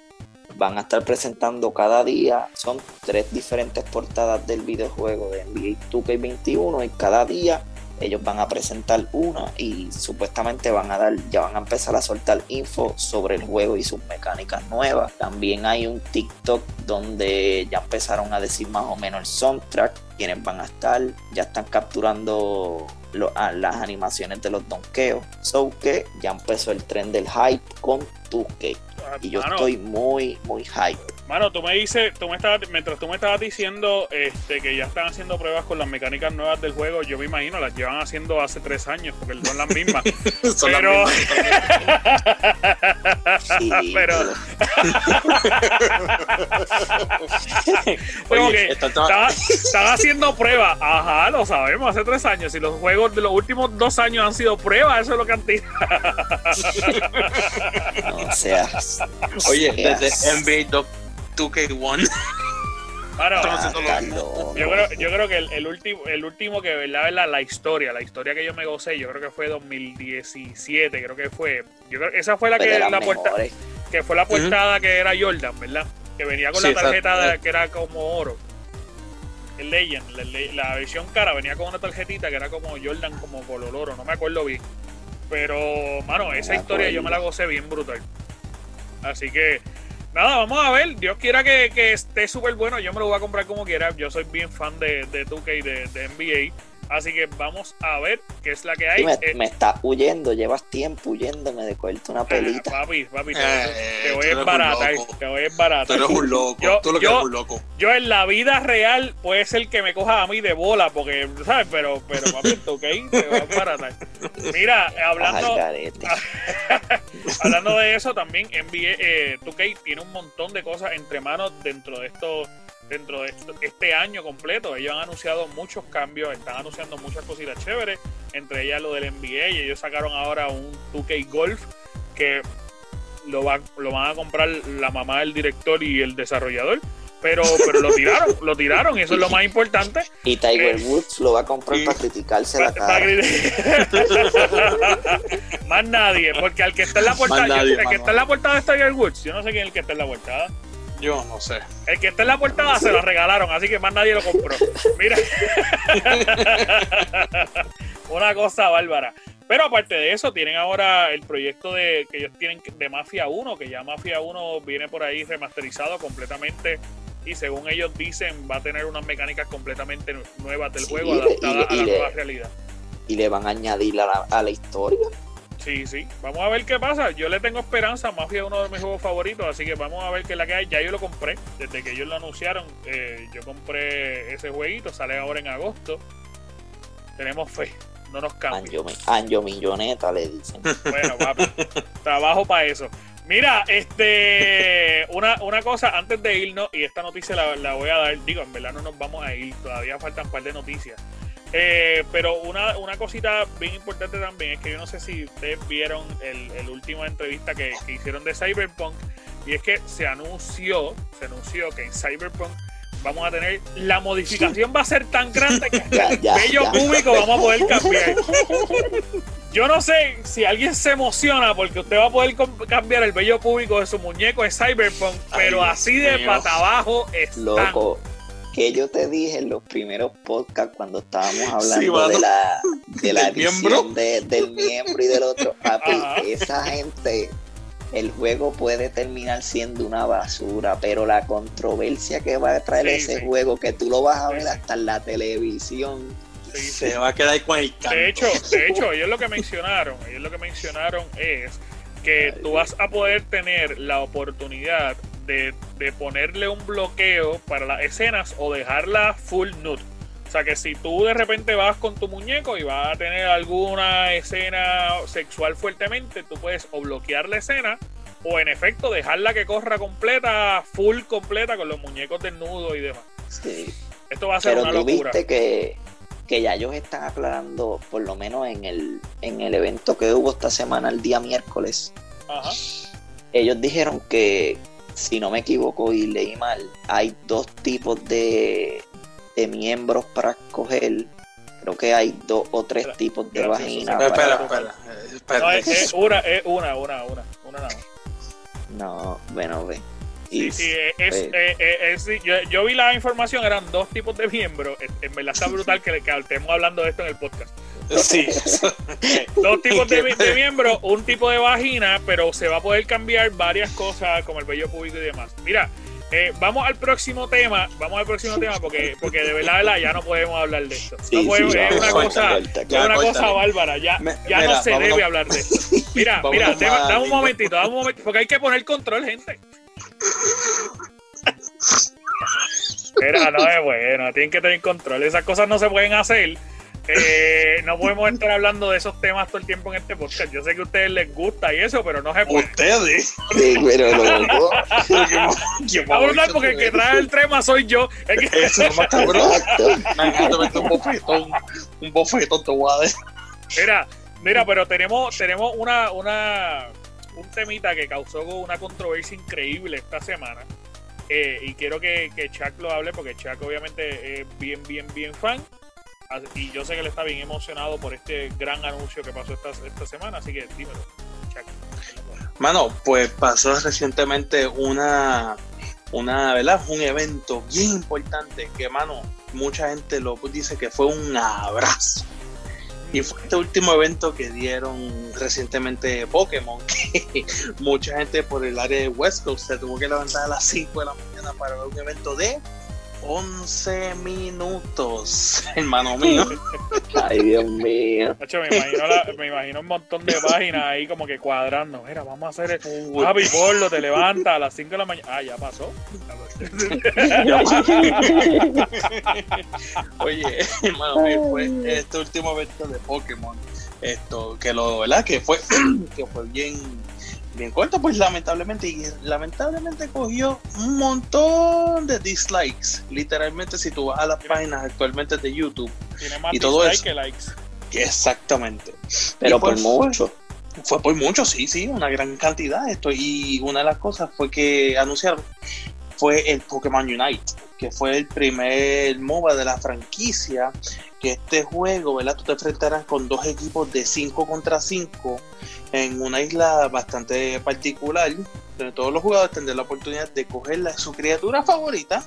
Van a estar presentando cada día, son tres diferentes portadas del videojuego de NBA 2K21 y cada día ellos van a presentar una y supuestamente van a dar, ya van a empezar a soltar info sobre el juego y sus mecánicas nuevas. También hay un TikTok donde ya empezaron a decir más o menos el soundtrack, quienes van a estar, ya están capturando las animaciones de los donkeos. So que ya empezó el tren del hype con 2 ah, y yo estoy muy, muy hype. Mano, tú me dices, tú me estabas, mientras tú me estabas diciendo este, que ya están haciendo pruebas con las mecánicas nuevas del juego, yo me imagino, las llevan haciendo hace tres años, porque son las mismas. *laughs* son pero... Las mismas *laughs* sí, pero... Oye, están haciendo pruebas. Ajá, lo sabemos, hace tres años. Y los juegos de los últimos dos años han sido pruebas, eso es lo que han tirado. *laughs* no seas. Oye, desde NBA 2K1. yo, creo, yo creo que el, último, el último que ¿verdad? La, la historia, la historia que yo me gocé, yo creo que fue 2017, creo que fue. Yo creo, esa fue la que la puerta, que fue la portada que era Jordan, ¿verdad? Que venía con la tarjeta que era como oro. El Legend, la, versión cara venía con una tarjetita que era como Jordan, como color oro, no me acuerdo bien. Pero, mano, esa historia yo me la gocé bien brutal. Así que nada, vamos a ver. Dios quiera que, esté súper bueno. Yo me lo voy a comprar como quiera. Yo soy bien fan de, de 2K, de, de NBA. Así que vamos a ver qué es la que hay. Sí, me, Eh, me estás huyendo, llevas tiempo huyéndome de cogerte una ah, pelita. papi, papi, te, Eh, te tú voy a embaratar. Te voy a Tú embaratar. eres un *laughs* loco. Yo- tú lo que yo- eres un loco. Yo en la vida real puede ser que me coja a mí de bola, porque, ¿sabes? Pero, pero *laughs* papi, ¿tú qué? Te voy a embaratar. Mira, hablando, *laughs* hablando de eso, también NBA, eh, 2K tiene un montón de cosas entre manos dentro de esto dentro de este año completo. Ellos han anunciado muchos cambios, están anunciando muchas cositas chéveres, entre ellas lo del NBA, y ellos sacaron ahora un 2K Golf que lo, va- lo van a comprar la mamá del director y el desarrollador. Pero, pero lo tiraron, lo tiraron, y eso es lo más importante. Y Tiger eh, Woods lo va a comprar para criticarse la cara. Más nadie, porque al que está en la portada, el que está en la portada es Tiger Woods. Yo no sé quién es el que está en la portada. Yo no sé. El que está en la portada se lo regalaron, así que más nadie lo compró. Mira. *laughs* Una cosa bárbara. Pero aparte de eso, tienen ahora el proyecto de que ellos tienen de Mafia 1, que ya Mafia 1 viene por ahí remasterizado completamente. Y según ellos dicen, va a tener unas mecánicas completamente nuevas del Sí, juego, y le- adaptadas a la y le- nueva realidad. Y le van a añadir a la, a la historia. Sí, sí. Vamos a ver qué pasa. Yo le tengo esperanza. Mafia es uno de mis juegos favoritos, así que vamos a ver qué es la que hay. Ya yo lo compré. Desde que ellos lo anunciaron, eh, yo compré ese jueguito. Sale ahora en agosto. Tenemos fe. No nos cambia. Anjo, mi- Anjo Milloneta le dicen. *laughs* Bueno, papi. trabajo para eso. Mira, este, una, una cosa antes de irnos, y esta noticia la, la voy a dar, digo, en verdad no nos vamos a ir, todavía faltan un par de noticias. Eh, pero una, una cosita bien importante también es que yo no sé si ustedes vieron el, el último entrevista que, que hicieron de Cyberpunk, y es que se anunció, se anunció que en Cyberpunk vamos a tener, la modificación va a ser tan grande que *laughs* Ya, ya, bello ya. público vamos a poder cambiar. Yo no sé si alguien se emociona porque usted va a poder cambiar el bello público de su muñeco de Cyberpunk, pero Ay, así de Dios. pata abajo están. Loco, que yo te dije en los primeros podcasts cuando estábamos hablando de la, de la *laughs* Del miembro. de- del miembro y del otro. Papi, *laughs* Ajá. esa gente, el juego puede terminar siendo una basura, pero la controversia que va a traer Sí, ese sí. juego, que tú lo vas a ver sí. hasta en la televisión. Sí, sí. Se va a quedar con el canto. De hecho, de *laughs* hecho, ellos lo que mencionaron, ellos lo que mencionaron es que tú vas a poder tener la oportunidad de, de ponerle un bloqueo para las escenas o dejarla full nude. O sea que si tú de repente vas con tu muñeco y vas a tener alguna escena sexual fuertemente, tú puedes o bloquear la escena o en efecto dejarla que corra completa, full completa con los muñecos desnudos y demás. Sí. Esto va a ser Pero una tú locura. viste que, que ya ellos están aclarando, por lo menos en el, en el evento que hubo esta semana, el día miércoles, Ajá. ellos dijeron que, si no me equivoco y leí mal, hay dos tipos de, de miembros para escoger. Creo que hay dos o tres Espera, tipos de espera, vagina. Espera, para- espera, espera. espera. No, es, es una, es una, una, una, una nada más. No, bueno, ve. Sí, eh, es, eh, eh, es- yo, yo vi la información, eran dos tipos de miembros. En, verdad está brutal que, que estemos hablando de esto en el podcast. Sí. *laughs* Dos tipos de, de miembros, un tipo de vagina, pero se va a poder cambiar varias cosas como el vello público y demás. Mira, eh, vamos al próximo tema, vamos al próximo tema porque, porque de verdad, de verdad, ya no podemos hablar de esto. Sí, no podemos, sí, es una cosa, es una cosa bárbara, ya, Me- ya mira, no se debe hablar de esto. Mira, *laughs* mira, dame, un momentito, dame un momentito, porque hay que poner control, gente. Mira, no es bueno, tienen que tener control. Esas cosas no se pueden hacer. Eh, no podemos estar hablando de esos temas todo el tiempo en este podcast. Yo sé que a ustedes les gusta y eso, pero no se puede. Ustedes. Sí, pero loco. ¿Quién Está brutal porque el que trae el tema soy yo. Es que- Eso no más cabrón. Un bofetón. Un bofetón te voy a dar. Mira, mira, pero tenemos, tenemos una, una, un temita que causó una controversia increíble esta semana. Eh, y quiero que, que Chuck lo hable porque Chuck obviamente es bien, bien, bien fan. Y yo sé que él está bien emocionado por este gran anuncio que pasó esta, esta semana. Así que dímelo, Chuck. Mano, pues pasó recientemente una, una, ¿verdad? Un evento bien importante que, mano, mucha gente lo dice que fue un abrazo. Y fue este último evento que dieron recientemente Pokémon, *laughs* que mucha gente por el área de West Coast se tuvo que levantar a las 5 de la mañana para ver un evento de 11 minutos, *laughs* hermano mío. *laughs* Ay, Dios mío. me, imagino un montón de páginas ahí como que cuadrando. Mira, vamos a hacer el Javi Borlo, te levanta a las 5 de la mañana. Ah, ya pasó. *laughs* Oye, hermano mío, fue este último evento de Pokémon. Esto, que lo, ¿verdad? Que fue, *clears throat* que fue bien bien corto, pues lamentablemente, y lamentablemente cogió un montón de dislikes. Literalmente, si tú vas a las páginas actualmente de YouTube Tiene más y todo eso. que likes. Exactamente. Pero por pues, mucho. Fue por mucho, sí, sí, una gran cantidad esto. Y una de las cosas fue que anunciaron fue el Pokémon Unite, que fue el primer MOBA de la franquicia. Que este juego, ¿verdad? Tú te enfrentarás con dos equipos de 5 contra 5 en una isla bastante particular, donde todos los jugadores tendrán la oportunidad de coger su criatura favorita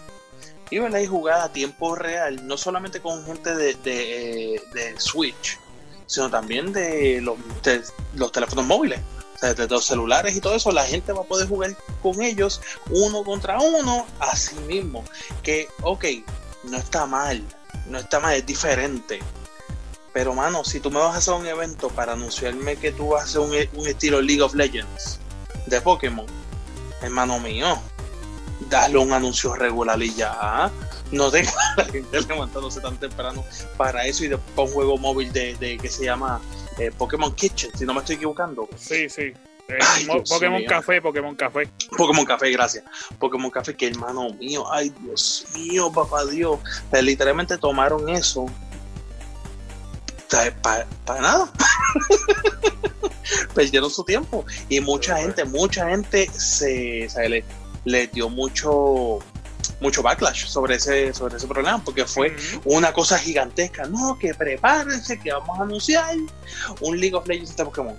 y y jugar a tiempo real, no solamente con gente de, de, de Switch, sino también de los, los teléfonos móviles, o sea, de los celulares y todo eso, la gente va a poder jugar con ellos uno contra uno, así mismo, que, ok, no está mal, no está mal, es diferente, pero, mano, si tú me vas a hacer un evento para anunciarme que tú vas a hacer un, estilo League of Legends de Pokémon, hermano mío, dale un anuncio regular y ya. No tenga la gente levantándose tan temprano para eso y después un juego móvil de, que se llama eh, Pokémon Kitchen, si no me estoy equivocando. Sí, sí. Eh, Pokémon Café, Pokémon Café. Pokémon Café, gracias. Pokémon Café, que hermano mío, ay Dios mío, papá Dios. literalmente tomaron eso para nada. *laughs* Perdieron su tiempo. Y mucha gente, mucha gente se, le, dio mucho mucho backlash sobre ese, sobre ese problema, porque fue una cosa gigantesca. No, que prepárense, que vamos a anunciar un League of Legends de Pokémon.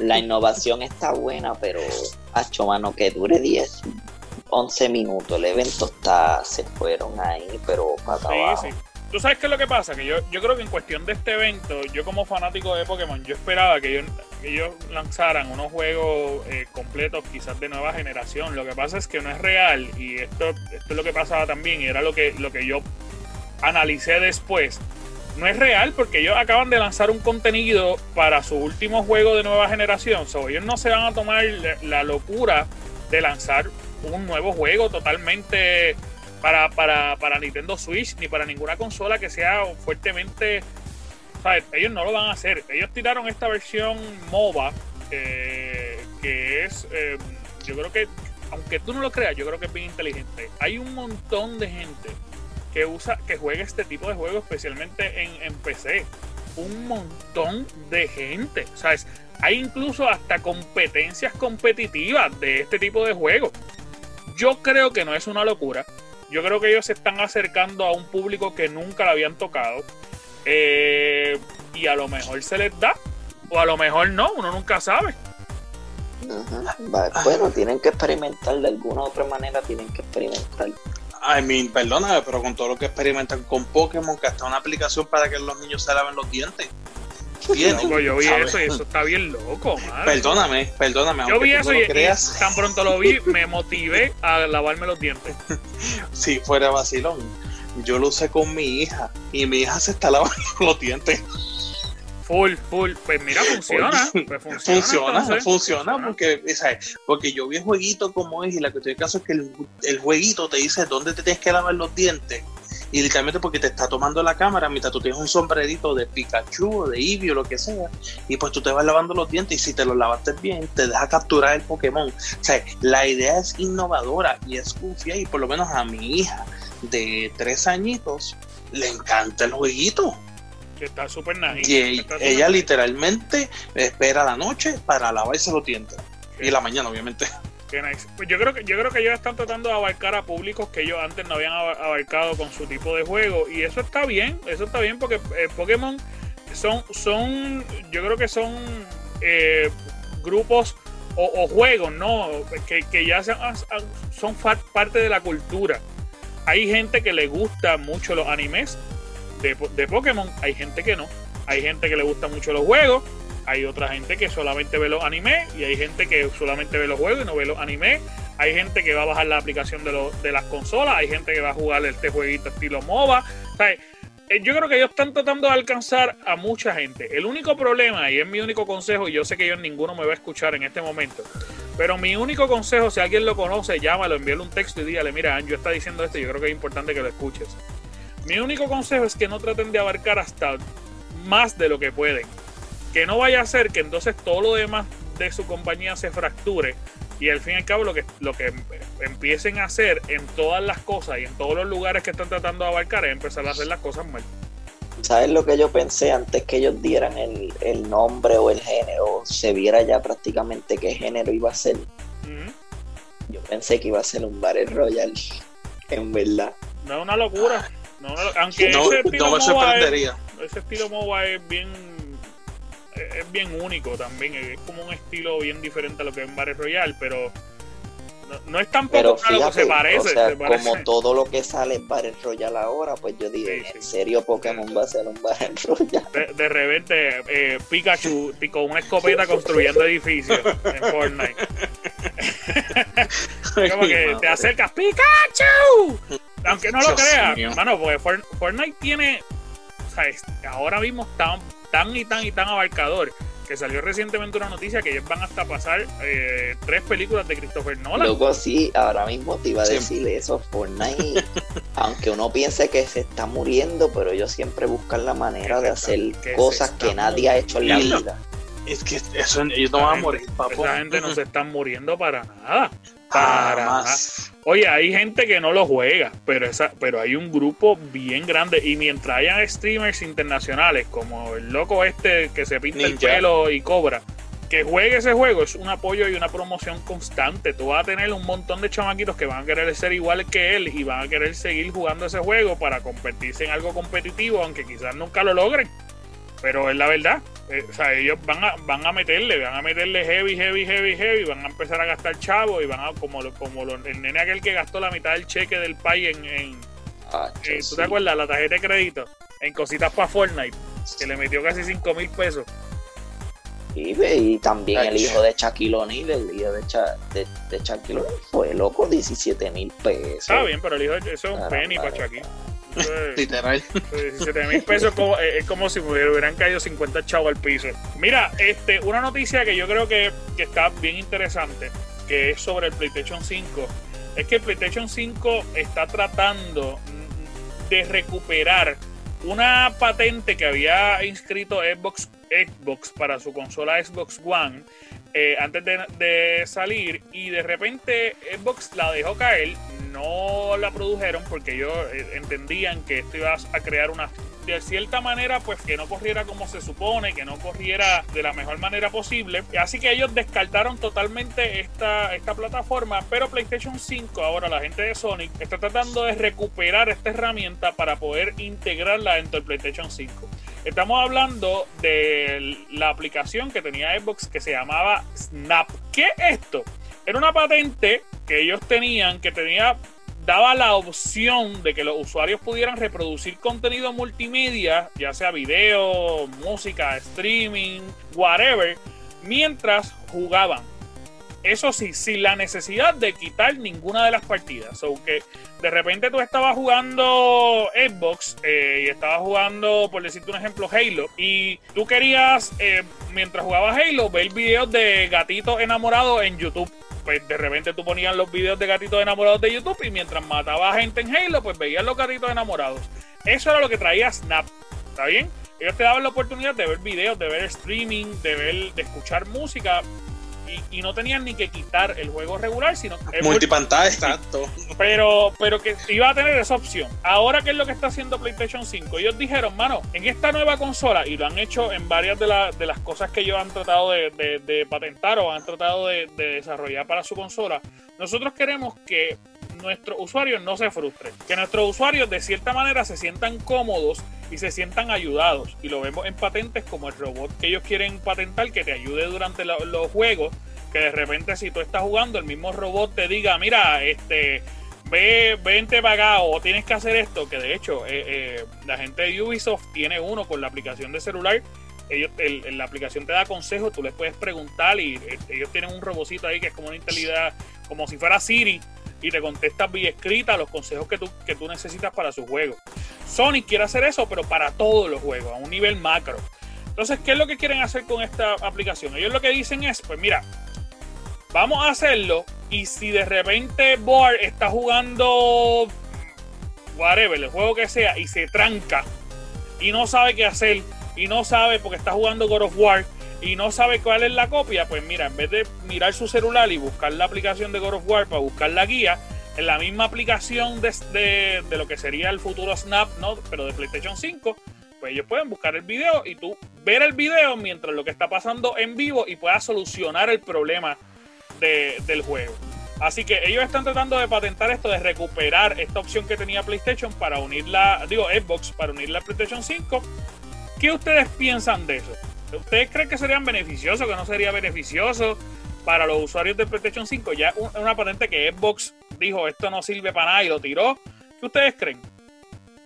La, innovación está buena, pero hacho mano que dure 10 11 minutos. El evento está, se fueron ahí, pero para sí, Sí. Tú sabes qué es lo que pasa, que yo, yo creo que en cuestión de este evento, yo como fanático de Pokémon, yo esperaba que ellos, ellos lanzaran unos juegos eh, completos quizás de nueva generación. Lo que pasa es que no es real y esto, esto es lo que pasaba también y era lo que, lo que yo analicé después. No es real porque ellos acaban de lanzar un contenido para su último juego de nueva generación. So, ellos no se van a tomar la locura de lanzar un nuevo juego totalmente para, para, Nintendo Switch ni para ninguna consola que sea fuertemente. Ellos no lo van a hacer. Ellos tiraron esta versión MOBA eh, que es. Eh, yo creo que, aunque tú no lo creas, yo creo que es bien inteligente. Hay un montón de gente que usa, que juega este tipo de juegos, especialmente en, en PC. Un montón de gente. ¿Sabes? Hay incluso hasta competencias competitivas de este tipo de juegos. Yo creo que no es una locura. Yo creo que ellos se están acercando a un público que nunca lo habían tocado. Eh, y a lo mejor se les da, o a lo mejor no, uno nunca sabe. Bueno, tienen que experimentar de alguna u otra manera, tienen que experimentar. I mean, perdóname, pero con todo lo que experimentan con Pokémon, que hasta una aplicación para que los niños se laven los dientes yo vi eso y eso está bien loco, Perdóname, perdóname. Yo vi eso y, tan pronto lo vi, me motivé a lavarme los dientes. *laughs* si fuera vacilón, yo lo usé con mi hija y mi hija se está lavando *laughs* los dientes. Full, full. Pues mira, funciona. Pues funciona, funciona, porque, porque yo vi el jueguito como es y la cuestión del caso es que el, el jueguito te dice dónde te tienes que lavar los dientes y literalmente porque te está tomando la cámara mientras tú tienes un sombrerito de Pikachu o de Eevee o lo que sea, y pues tú te vas lavando los dientes y si te los lavaste bien, te deja capturar el Pokémon. O sea, la idea es innovadora y es confía y por lo menos a mi hija de tres añitos le encanta el jueguito. Que está súper nice. Y ella, literalmente espera la noche para lavarse los dientes. Y la mañana, obviamente. Pues yo creo que yo creo que ellos están tratando de abarcar a públicos que ellos antes no habían abarcado con su tipo de juego y eso está bien, eso está bien porque eh, Pokémon son son yo creo que son eh, grupos o, juegos, no, que, ya son parte de la cultura. Hay gente que le gusta mucho los animes de, de Pokémon, hay gente que no. Hay gente que le gusta mucho los juegos hay otra gente que solamente ve los animes y hay gente que solamente ve los juegos y no ve los animes. hay gente que va a bajar la aplicación de, de las consolas, hay gente que va a jugar este jueguito estilo MOBA. O eh, yo creo que ellos están tratando de alcanzar a mucha gente. El único problema, y es mi único consejo, y yo sé que yo ninguno me va a escuchar en este momento, pero mi único consejo, si alguien lo conoce, llámalo, envíale un texto y dígale, mira, Anjo está diciendo esto, yo creo que es importante que lo escuches. Mi único consejo es que no traten de abarcar hasta más de lo que pueden. Que no vaya a ser que entonces todo lo demás de su compañía se fracture y al fin y al cabo lo que, lo que empiecen a hacer en todas las cosas y en todos los lugares que están tratando de abarcar es empezar a hacer las cosas mal. ¿Sabes lo que yo pensé antes que ellos dieran el, el nombre o el género? Se viera ya prácticamente qué género iba a ser. Yo pensé que iba a ser un Battle Royale, en verdad. No es una locura. No, aunque no, ese estilo no me sorprendería. ese estilo MOBA es bien es bien único también. Es como un estilo bien diferente a lo que es en Battle Royale, pero no, es tampoco pero fíjate, se parece, Como todo lo que sale en Battle Royale ahora, pues yo digo, ¿en serio Pokémon va a ser un Battle Royale? De, repente, eh, Pikachu con una escopeta *laughs* construyendo edificios en Fortnite. *laughs* como que te acercas, ¡Pikachu! Aunque no lo creas, hermano, porque Fortnite tiene. ahora mismo está tan y tan y tan abarcador que salió recientemente una noticia que ellos van hasta pasar eh, tres películas de Christopher Nolan. Luego sí, ahora mismo te iba a decir eso, Fortnite, *laughs* aunque uno piense que se está muriendo, pero ellos siempre buscan la manera de hacer cosas que nadie ha hecho en la vida. Es que eso, ellos no van a morir, Esa gente no se están muriendo para nada. Para Oye, hay gente que no lo juega, pero esa, pero hay un grupo bien grande. Y mientras hayan streamers internacionales, como el loco este que se pinta el pelo y cobra, que juegue ese juego es un apoyo y una promoción constante. Tú vas a tener un montón de chamaquitos que van a querer ser iguales que él y van a querer seguir jugando ese juego para convertirse en algo competitivo, aunque quizás nunca lo logren. Pero es la verdad. Eh, o sea, ellos van a, van a meterle, van a meterle heavy, heavy, heavy, heavy, van a empezar a gastar chavo y van a, como, como el nene aquel que gastó la mitad del cheque del país en, en ah, ¿tú te acuerdas? La tarjeta de crédito, en cositas para Fortnite, que le metió casi 5 mil pesos. Y, también el hijo *laughs* de Shaquille O'Neal, el hijo de, de, de Shaquille O'Neal fue loco, 17 mil pesos. Está bien, pero el hijo de, eso es un penny para Shaquille. Literal. 17 mil pesos eh, es como si me hubieran caído 50 chavos al piso. Mira, este, una noticia que yo creo que, que está bien interesante, que es sobre el PlayStation 5, es que el PlayStation 5 está tratando de recuperar una patente que había inscrito Xbox, Xbox para su consola Xbox One eh, antes de, de, salir y de repente Xbox la dejó caer, no la produjeron porque ellos eh, entendían que esto iba a crear una de cierta manera pues que no corriera como se supone, que no corriera de la mejor manera posible. Así que ellos descartaron totalmente esta, esta plataforma, pero PlayStation 5, ahora la gente de Sonic, está tratando de recuperar esta herramienta para poder integrarla dentro del PlayStation 5. Estamos hablando de la aplicación que tenía Xbox que se llamaba Snap. ¿Qué es esto? Era una patente que ellos tenían que tenía daba la opción de que los usuarios pudieran reproducir contenido multimedia, ya sea video, música, streaming, whatever, mientras jugaban. Eso sí, sin la necesidad de quitar ninguna de las partidas. O que de repente tú estabas jugando Xbox eh, y estabas jugando, por decirte un ejemplo, Halo, y tú querías, eh, mientras jugabas Halo, ver videos de gatitos enamorados en YouTube pues de repente tú ponías los videos de gatitos enamorados de YouTube y mientras mataba a gente en Halo, pues veías los gatitos enamorados. Eso era lo que traía Snap, ¿está bien? Ellos te daban la oportunidad de ver videos, de ver streaming, de ver, de escuchar música y, no tenían ni que quitar el juego regular, sino multipantalla, exacto. Pero, pero que iba a tener esa opción. Ahora, ¿qué es lo que está haciendo PlayStation 5? Ellos dijeron, mano, en esta nueva consola, y lo han hecho en varias de, de las cosas que ellos han tratado de, patentar o han tratado de, desarrollar para su consola, nosotros queremos que nuestros usuarios no se frustren, que nuestros usuarios de cierta manera se sientan cómodos y se sientan ayudados. Y lo vemos en patentes como el robot que ellos quieren patentar que te ayude durante los juegos. Que de repente si tú estás jugando, el mismo robot te diga, mira, este, ve, vente pagado o tienes que hacer esto. Que de hecho, eh, eh, la gente de Ubisoft tiene uno con la aplicación de celular ellos, la aplicación te da consejos, tú les puedes preguntar y eh, ellos tienen un robocito ahí que es como una inteligencia, como si fuera Siri, y te contestas vía escrita los consejos que tú, que tú necesitas para su juego. Sony quiere hacer eso, pero para todos los juegos, a un nivel macro. Entonces, ¿qué es lo que quieren hacer con esta aplicación? Ellos lo que dicen es, pues mira, vamos a hacerlo y si de repente Board está jugando whatever, el juego que sea, y se tranca y no sabe qué hacer y no sabe porque está jugando God of War y no sabe cuál es la copia, pues mira, en vez de mirar su celular y buscar la aplicación de God of War para buscar la guía, en la misma aplicación de, de, lo que sería el futuro Snap, ¿no? pero de PlayStation 5, pues ellos pueden buscar el video y tú ver el video mientras lo que está pasando en vivo y puedas solucionar el problema del juego. Así que ellos están tratando de patentar esto, de recuperar esta opción que tenía PlayStation para unirla, digo, Xbox para unirla a PlayStation 5. ¿Qué ustedes piensan de eso? ¿Ustedes creen que serían beneficiosos, que no sería beneficioso para los usuarios de PlayStation 5? Ya una patente que Xbox dijo, esto no sirve para nada y lo tiró. ¿Qué ustedes creen?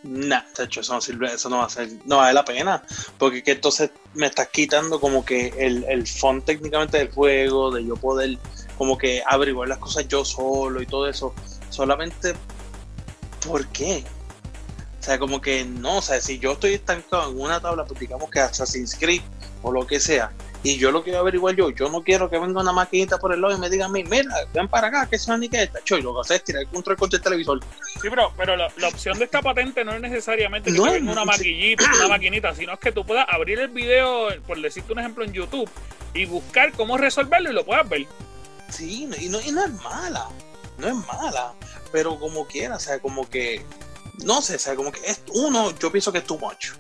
Nah, hecho, eso no sirve, eso no va a ser, no vale la pena, porque que entonces me estás quitando como que el, el font técnicamente del juego, de yo poder como que averiguar las cosas yo solo y todo eso, solamente ¿por qué? O sea, como que no, o sea, si yo estoy estancado en una tabla, pues digamos que Assassin's Creed o lo que sea, y yo lo quiero averiguar yo, yo no quiero que venga una maquinita por el lado y me diga a mí, mira, ven para acá, que es una niqueta, y lo que haces es tirar el control contra el televisor. Sí, pero, pero la, opción de esta patente no es necesariamente que no venga una maquinita, una *clears throat* maquinita, sino es que tú puedas abrir el video, por decirte un ejemplo en YouTube, y buscar cómo resolverlo y lo puedas ver. Sí, y no, y no es mala, no es mala, pero como quiera, o sea, como que, no sé, o sea, como que es uno, yo pienso que es too much.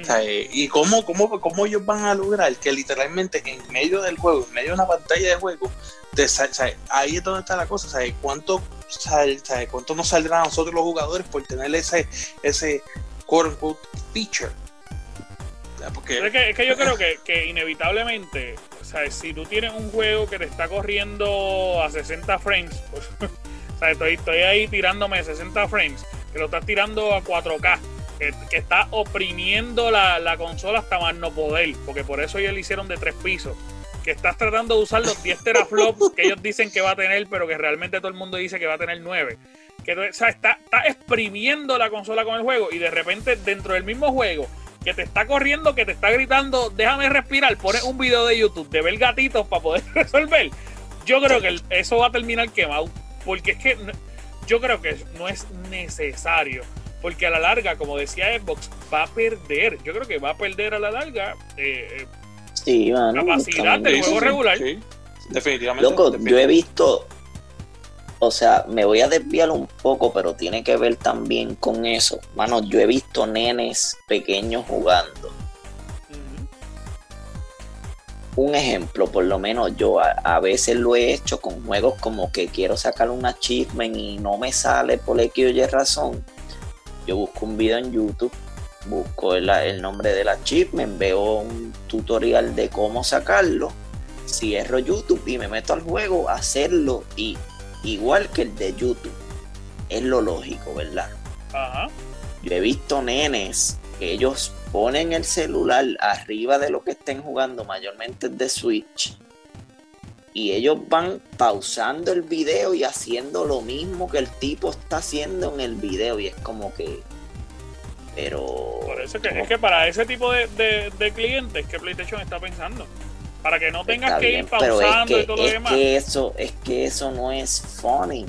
O sea, eh, y cómo, cómo, cómo ellos van a lograr que literalmente en medio del juego, en medio de una pantalla de juego, te, ahí es donde está la cosa, ¿sabes? ¿Cuánto, ¿Cuánto nos saldrá a nosotros los jugadores por tener ese, ese quote unquote feature? Porque... Es, que, es que yo creo que, que inevitablemente si tú tienes un juego que te está corriendo a 60 frames, pues, *laughs* estoy, estoy ahí tirándome 60 frames, que lo estás tirando a 4K, que, está oprimiendo la, consola hasta más no poder, porque por eso ellos le hicieron de tres pisos. Que estás tratando de usar los 10 teraflops *laughs* que ellos dicen que va a tener, pero que realmente todo el mundo dice que va a tener 9. Que está, está exprimiendo la consola con el juego y de repente dentro del mismo juego que te está corriendo, que te está gritando, déjame respirar, pones un video de YouTube de ver gatitos para poder *laughs* resolver. Yo creo que eso va a terminar quemado, porque es que yo creo que no es necesario, porque a la larga, como decía Xbox, va a perder. Yo creo que va a perder a la larga eh, sí, capacidad del juego regular. definitivamente. Loco, yo he visto o sea, me voy a desviar un poco, pero tiene que ver también con eso. Mano, yo he visto nenes pequeños jugando. Un ejemplo, por lo menos yo a, veces lo he hecho con juegos como que quiero sacar un achievement y no me sale por X o Y razón. Yo busco un video en YouTube, busco el, el nombre del achievement, veo un tutorial de cómo sacarlo, cierro YouTube y me meto al juego a hacerlo y igual que el de YouTube. Es lo lógico, ¿verdad? Ajá. Yo he visto nenes que ellos ponen el celular arriba de lo que estén jugando, mayormente de Switch. Y ellos van pausando el video y haciendo lo mismo que el tipo está haciendo en el video. Y es como que. Pero. Por eso que, es que para ese tipo de, de clientes que PlayStation está pensando para que no tengas que ir pausando y todo lo demás. Que eso, es que eso no es funny.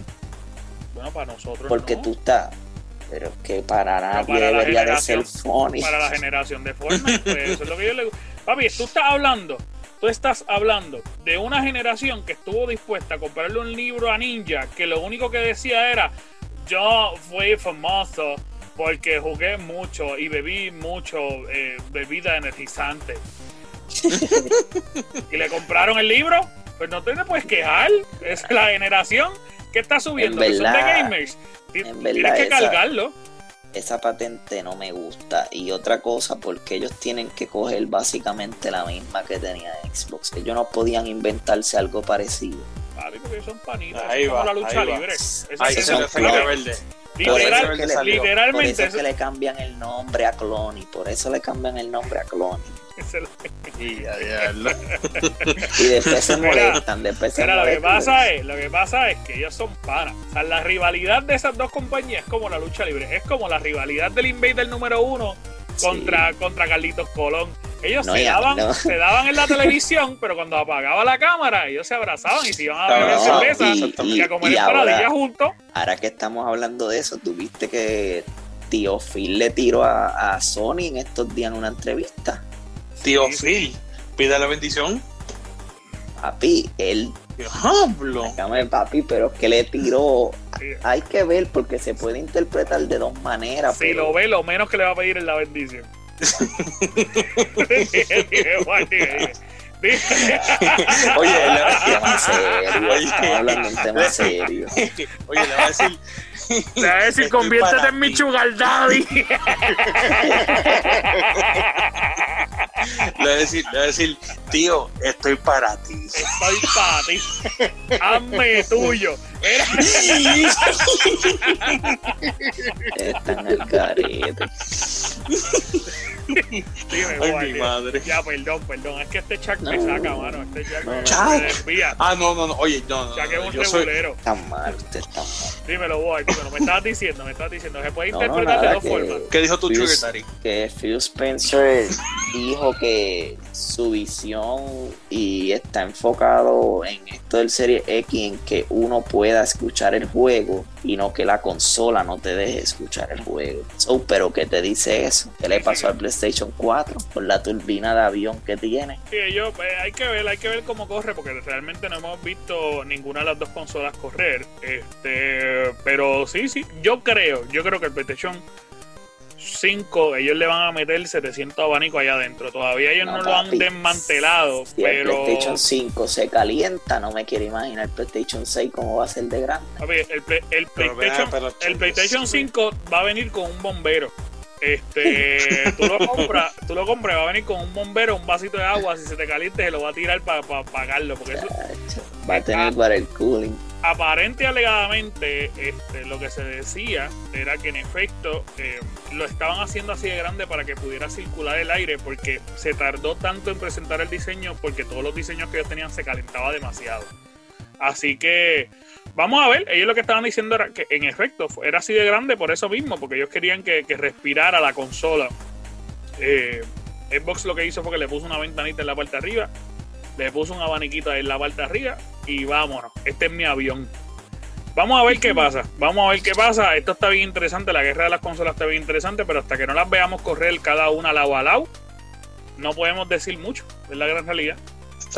Bueno, para nosotros. Porque tú estás. Pero es que para nadie debería de ser funny. Para la generación de Fortnite, pues eso es lo que yo le Papi, tú estás hablando. Tú estás hablando de una generación que estuvo dispuesta a comprarle un libro a Ninja que lo único que decía era: Yo fui famoso porque jugué mucho y bebí mucho eh, bebida energizante *laughs* y le compraron el libro, pues no te puedes quejar. Es la generación que está subiendo, que son de gamers. Tienes que cargarlo. Esa patente no me gusta. Y otra cosa, porque ellos tienen que coger básicamente la misma que tenía Xbox. Ellos no podían inventarse algo parecido. Vale, porque son panitas. Ahí va, como la lucha libre. ahí se le verde. literalmente. Por eso es que le cambian el nombre a Clony. Por eso le cambian el nombre a Clony. *laughs* y, después se molestan, después se Lo que, pasa es, lo que pasa es que ellos son panas. O sea, la rivalidad de esas dos compañías es como la lucha libre. Es como la rivalidad del Invader número uno contra, contra Carlitos Colón. Ellos se, daban, se daban en la televisión, *laughs* pero cuando apagaba la cámara, ellos se abrazaban y se iban a beber cerveza y, a comer ahora, juntos. Ahora que estamos hablando de eso, tuviste que Tío Phil le tiró a, a Sony en estos días en una entrevista. Tío Phil, pide la bendición. Papi, él. Diablo. papi, pero es que le tiró. Hay que ver porque se puede interpretar de dos maneras. Si lo ve, lo menos que le va a pedir es la bendición. Oye, le va a serio. Oye, hablando un tema serio. Oye, le va a decir. *laughs* *laughs* *laughs* Le va a decir, conviértete en mi sugar daddy. Le voy a decir, le voy a decir, tío, estoy para ti. Estoy para ti. Hazme tuyo. Está en el carete. *laughs* Dime, Ay, mi madre. Ya, perdón, perdón. Es que este chat me saca, mano. Este chat me, desvía. Ah, no, no, no. Oye, no, no. Chat es un regulero. Está mal, usted está mal. Dímelo, boy. Dímelo. Me estabas diciendo, me estabas diciendo. Se puede interpretar de dos formas. ¿Qué dijo tu Trigger Daddy? Que Phil Spencer dijo que su visión y está enfocado en esto del Serie X en que uno pueda escuchar el juego y no que la consola no te deje escuchar el juego. pero ¿qué te dice eso? ¿Qué le pasó al PlayStation 4 con la turbina de avión que tiene? Sí, yo, pues, hay que ver, hay que ver cómo corre porque realmente no hemos visto ninguna de las dos consolas correr. Este, pero sí, sí, yo creo, yo creo que el PlayStation 5, ellos le van a meter 700 abanicos allá adentro. Todavía ellos no, lo han desmantelado. Si pero... el PlayStation 5 se calienta, no me quiero imaginar el PlayStation 6 cómo va a ser de grande. el, PlayStation, el PlayStation 5 va a venir con un bombero. Este, *laughs* tú lo compras, tú lo compras, va a venir con un bombero, un vasito de agua, si se te caliente se lo va a tirar para apagarlo, porque eso, va a tener para el cooling aparente alegadamente este, lo que se decía era que en efecto eh, lo estaban haciendo así de grande para que pudiera circular el aire porque se tardó tanto en presentar el diseño porque todos los diseños que ellos tenían se calentaba demasiado. Así que vamos a ver, ellos lo que estaban diciendo era que en efecto era así de grande por eso mismo, porque ellos querían que, respirara la consola. Eh, Xbox lo que hizo fue que le puso una ventanita en la parte de arriba le puso un abaniquito en la parte de arriba y vámonos. Este es mi avión. Vamos a ver qué pasa. Vamos a ver qué pasa. Esto está bien interesante. La guerra de las consolas está bien interesante, pero hasta que no las veamos correr cada una lado a lado, no podemos decir mucho. Es la gran realidad.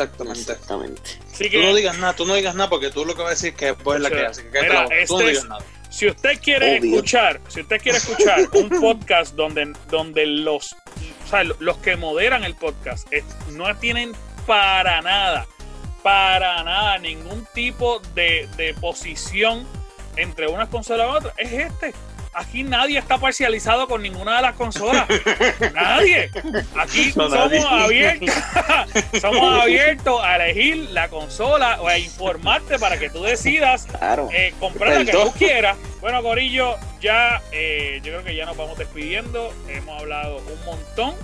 Exactamente. Exactamente. tú no digas nada, tú no digas nada porque tú lo que vas a decir es que es la que hace. Que tú no este digas nada. Si usted quiere escuchar, si usted quiere escuchar *laughs* un podcast donde, donde los, o sea, los que moderan el podcast no tienen para nada, para nada, ningún tipo de, posición entre una consola y otra. Es este. Aquí nadie está parcializado con ninguna de las consolas. nadie. Aquí somos abiertos. *laughs* somos abiertos a elegir la consola o a informarte para que tú decidas eh, comprar la que tú quieras. Bueno, Corillo, ya eh, yo creo que ya nos vamos despidiendo. Hemos hablado un montón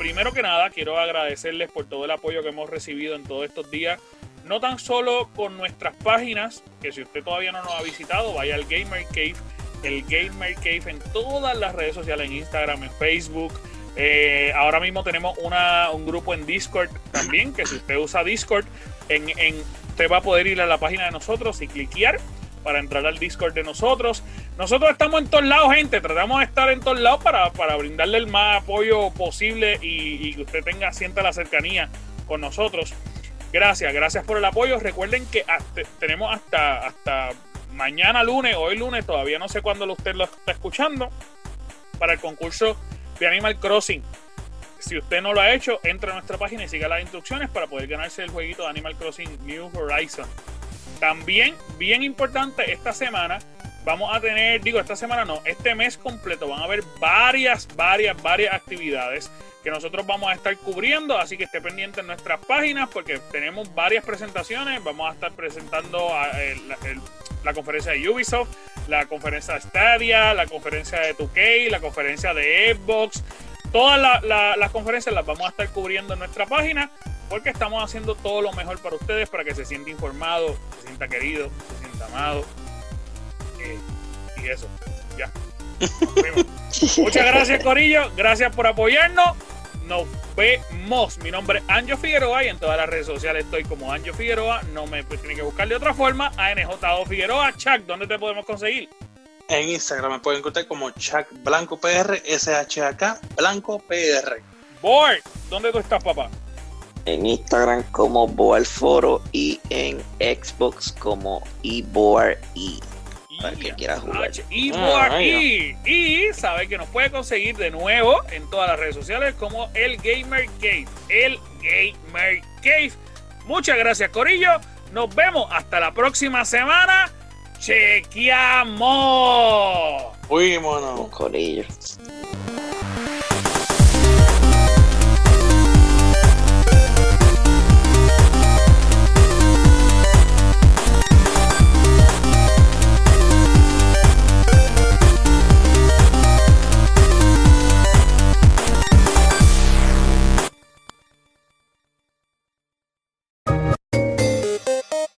primero que nada, quiero agradecerles por todo el apoyo que hemos recibido en todos estos días. No tan solo con nuestras páginas, que si usted todavía no nos ha visitado, vaya al Gamer Cave, el Gamer Cave en todas las redes sociales, en Instagram, en Facebook. Eh, ahora mismo tenemos un grupo en Discord también, que si usted usa Discord, en, usted va a poder ir a la página de nosotros y cliquear para entrar al Discord de nosotros. Nosotros estamos en todos lados, gente. Tratamos de estar en todos lados para, brindarle el más apoyo posible y, que usted tenga, sienta la cercanía con nosotros. Gracias, gracias por el apoyo. Recuerden que tenemos hasta, hasta mañana lunes, hoy lunes, todavía no sé cuándo usted lo está escuchando, para el concurso de Animal Crossing. Si usted no lo ha hecho, entra a nuestra página y siga las instrucciones para poder ganarse el jueguito de Animal Crossing New Horizon. También, bien importante, esta semana vamos a tener, digo, esta semana no, este mes completo van a haber varias, varias, varias actividades que nosotros vamos a estar cubriendo, así que esté pendiente en nuestras páginas porque tenemos varias presentaciones, vamos a estar presentando la conferencia de Ubisoft, la conferencia de Stadia, la conferencia de 2K, la conferencia de Xbox, todas las conferencias las vamos a estar cubriendo en nuestra página porque estamos haciendo todo lo mejor para ustedes, para que se sienta informado, se sienta querido, se sienta amado. Eh, y eso, ya. Muchas gracias, Corillo. Gracias por apoyarnos. Nos vemos. Mi nombre es Anjo Figueroa y en todas las redes sociales estoy como Anjo Figueroa. No me tienen que buscar de otra forma. ANJO Figueroa. Chuck, ¿dónde te podemos conseguir? En Instagram me pueden encontrar como Chuck Blanco PR, SHAK Blanco PR. Boy, ¿dónde tú estás, papá? En Instagram como Boal Foro y en Xbox como eBoard E para que quiera jugar. Ah, y sabe que nos puede conseguir de nuevo en todas las redes sociales como el Gamer Cave. El Gamer Cave. Muchas gracias, Corillo. Nos vemos hasta la próxima semana. Chequeamos. Fuimos, Corillo.